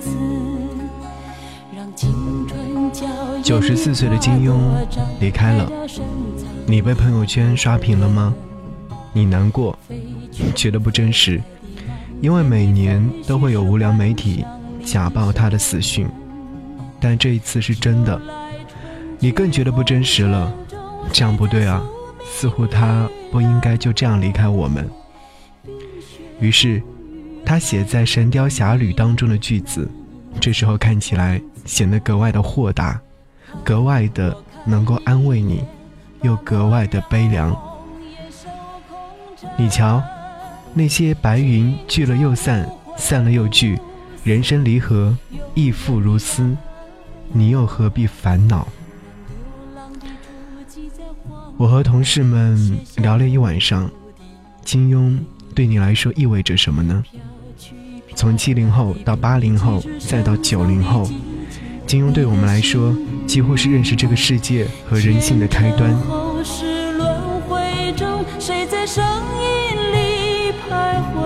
子。九十四岁的金庸离开了，你被朋友圈刷屏了吗？你难过，觉得不真实，因为每年都会有无良媒体假报他的死讯，但这一次是真的，你更觉得不真实了，这样不对啊，似乎他不应该就这样离开我们。于是，他写在《神雕侠侣》当中的句子，这时候看起来显得格外的豁达。格外的能够安慰你，又格外的悲凉。你瞧，那些白云聚了又散，散了又聚，人生离合，亦复如斯。你又何必烦恼？我和同事们聊了一晚上，金庸对你来说意味着什么呢？从七零后到八零后，再到九零后。金庸对我们来说，几乎是认识这个世界和人性的开端。后世轮回中，谁在声音里徘徊？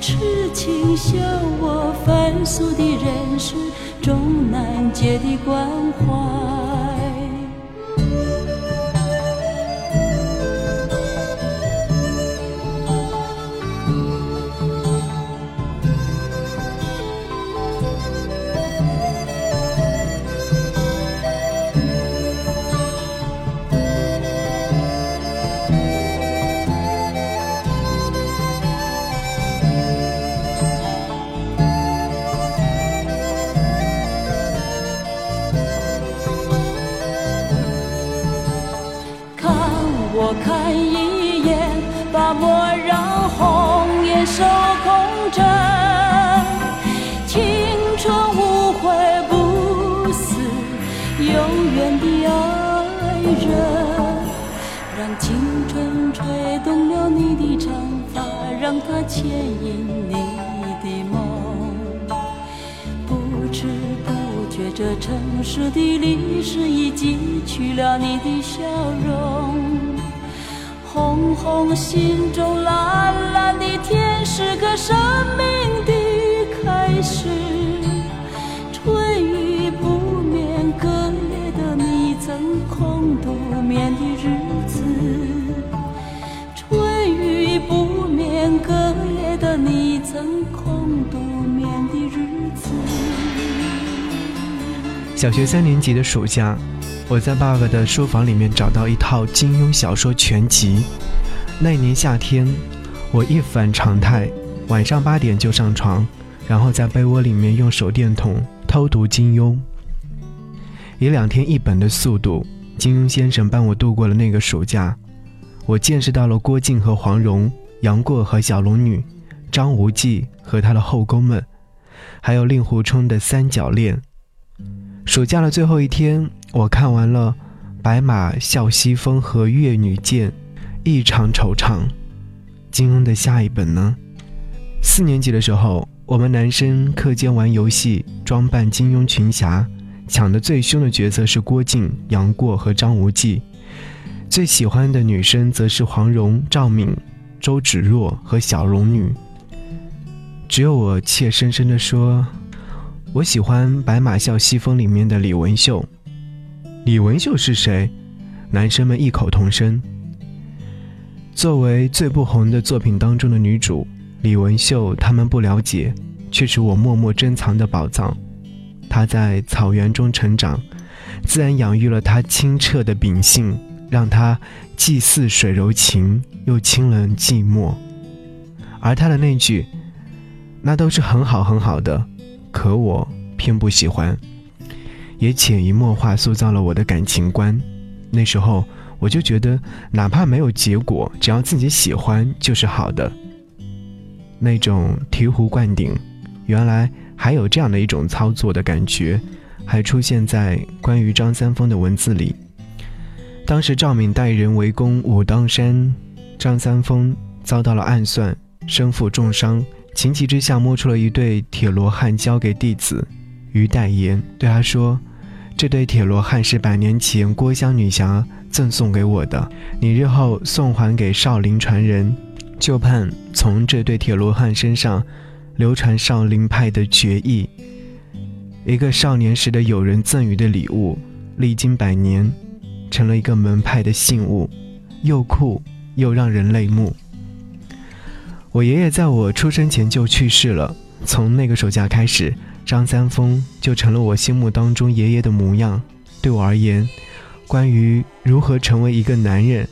痴情笑我凡俗的人世，终难解的关怀。牵引你的梦。不知不觉，这城市的历史已记取了你的笑容。红红心中，蓝蓝的天，是个生命的开始。春雨不眠，隔夜的你曾空独眠的小学三年级的暑假。我在爸爸的书房里面找到一套金庸小说全集。那年夏天，我一反常态，晚上八点就上床，然后在被窝里面用手电筒偷读金庸。以两天一本的速度，金庸先生帮我度过了那个暑假。我见识到了郭靖和黄蓉、杨过和小龙女、张无忌和他的后宫们，还有令狐冲的三角恋。暑假的最后一天。我看完了《白马啸西风》和《越女剑》，异常惆怅。金庸的下一本呢？四年级的时候，我们男生课间玩游戏，装扮金庸群侠，抢的最凶的角色是郭靖、杨过和张无忌，最喜欢的女生则是黄蓉、赵敏、周芷若和小龙女。只有我怯生生地说：“我喜欢《白马啸西风》里面的李文秀。”李文秀是谁？男生们异口同声。作为最不红的作品当中的女主，李文秀他们不了解，却是我默默珍藏的宝藏。她在草原中成长，自然养育了她清澈的秉性，让她既似水柔情，又清冷寂寞。而她的那句“那都是很好很好的”，可我偏不喜欢。也潜移默化塑造了我的感情观。那时候我就觉得，哪怕没有结果，只要自己喜欢就是好的。那种醍醐灌顶，原来还有这样的一种操作的感觉，还出现在关于张三丰的文字里。当时赵敏带人围攻武当山，张三丰遭到了暗算，身负重伤，情急之下摸出了一对铁罗汉交给弟子于代言，对他说：“这对铁罗汉是百年前郭襄女侠赠送给我的，你日后送还给少林传人，就盼从这对铁罗汉身上流传少林派的绝艺，一个少年时的友人赠予的礼物，历经百年。”成了一个门派的信物，又酷又让人泪目。我爷爷在我出生前就去世了，从那个暑假开始，张三丰就成了我心目当中爷爷的模样。对我而言，关于如何成为一个男人，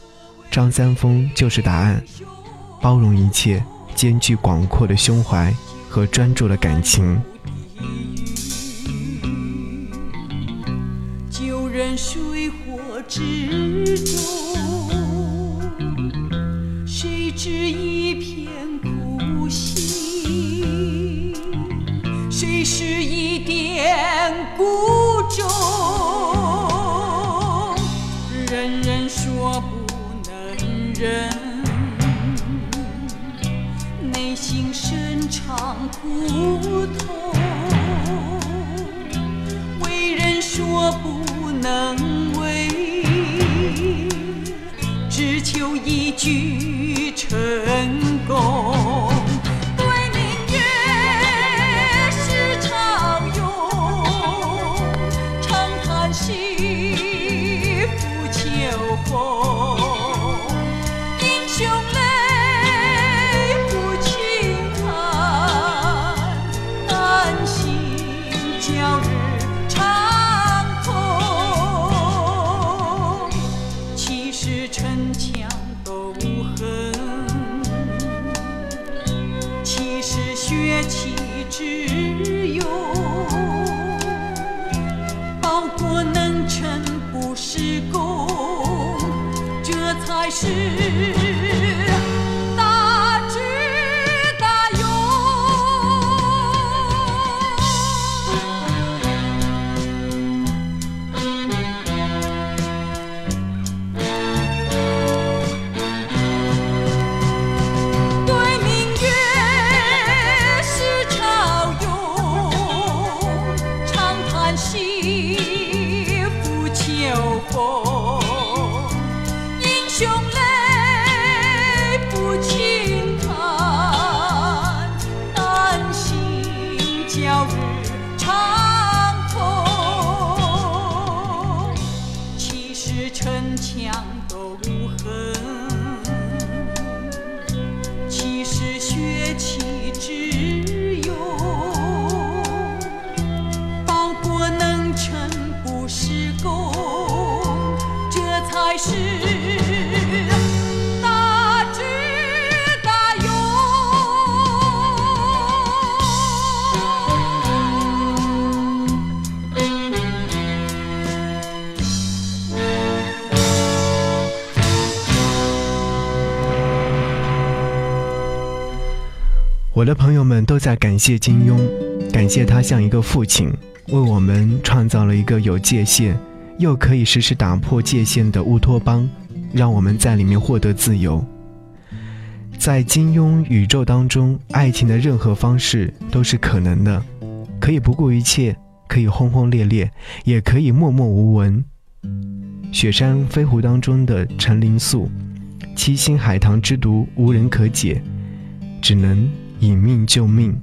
张三丰就是答案。包容一切，兼具广阔的胸怀和专注的感情。旧人水火之中，能为。只求一句是大智大勇对明月是潮涌长叹息不秋风。我的朋友们都在感谢金庸，感谢他像一个父亲，为我们创造了一个有界限，又可以实时打破界限的乌托邦，让我们在里面获得自由。在金庸宇宙当中，爱情的任何方式都是可能的，可以不顾一切，可以轰轰烈烈，也可以默默无闻。雪山飞狐当中的陈灵素，七星海棠之毒无人可解，只能。以命救命，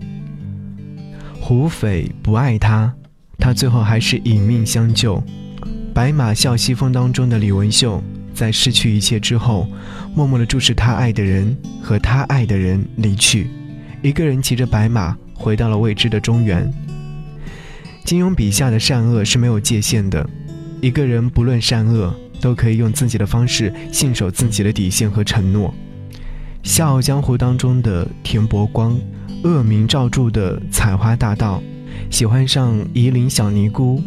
胡斐不爱他，他最后还是以命相救。白马啸西风当中的李文秀，在失去一切之后，默默地注视他爱的人和他爱的人离去，一个人骑着白马回到了未知的中原。金庸笔下的善恶是没有界限的，一个人不论善恶，都可以用自己的方式信守自己的底线和承诺。《笑傲江湖》当中的田伯光，恶名昭著的采花大盗，喜欢上夷陵小尼姑，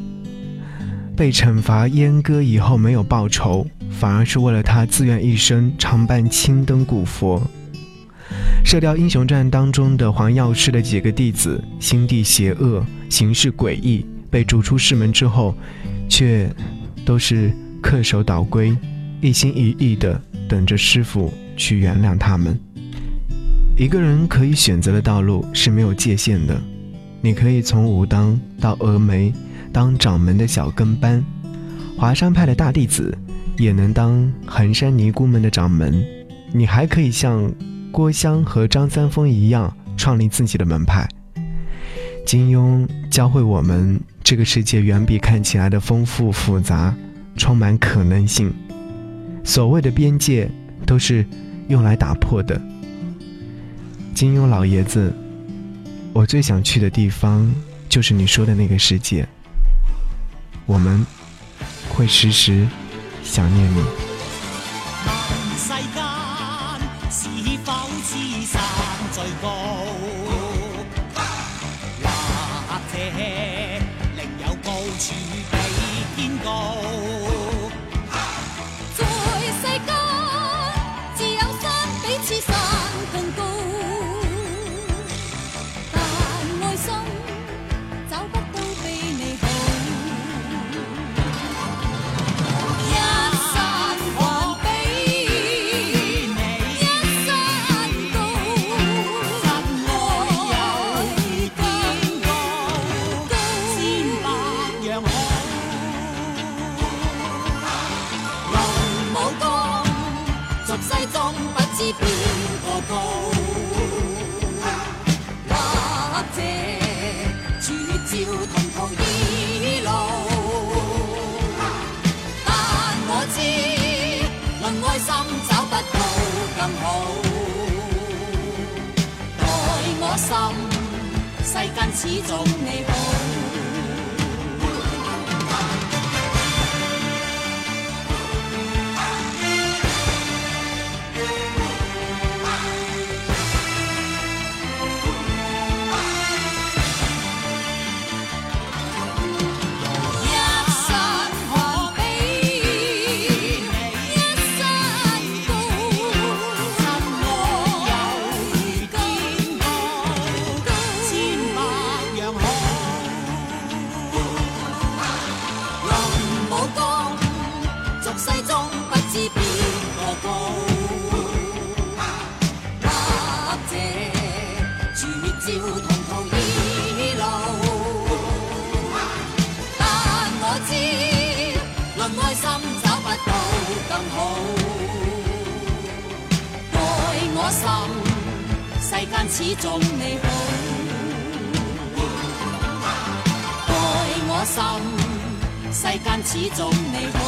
被惩罚阉割以后没有报仇，反而是为了他自愿一生常伴青灯古佛。《射雕英雄传》当中的黄药师的几个弟子，心地邪恶，行事诡异，被逐出师门之后，却都是恪守岛规，一心一意的等着师傅去原谅他们。一个人可以选择的道路是没有界限的，你可以从武当到峨眉，当掌门的小跟班；华山派的大弟子，也能当衡山尼姑们的掌门。你还可以像。郭襄和张三丰一样创立自己的门派。金庸教会我们，这个世界远比看起来的丰富复杂，充满可能性。所谓的边界，都是用来打破的。金庸老爷子，我最想去的地方，就是你说的那个世界。我们会时时想念你。边个高或者绝招同途异路但我知论爱心找不到更好待我心世间始终你好我心世间始终你好。爱我心世间始终你好。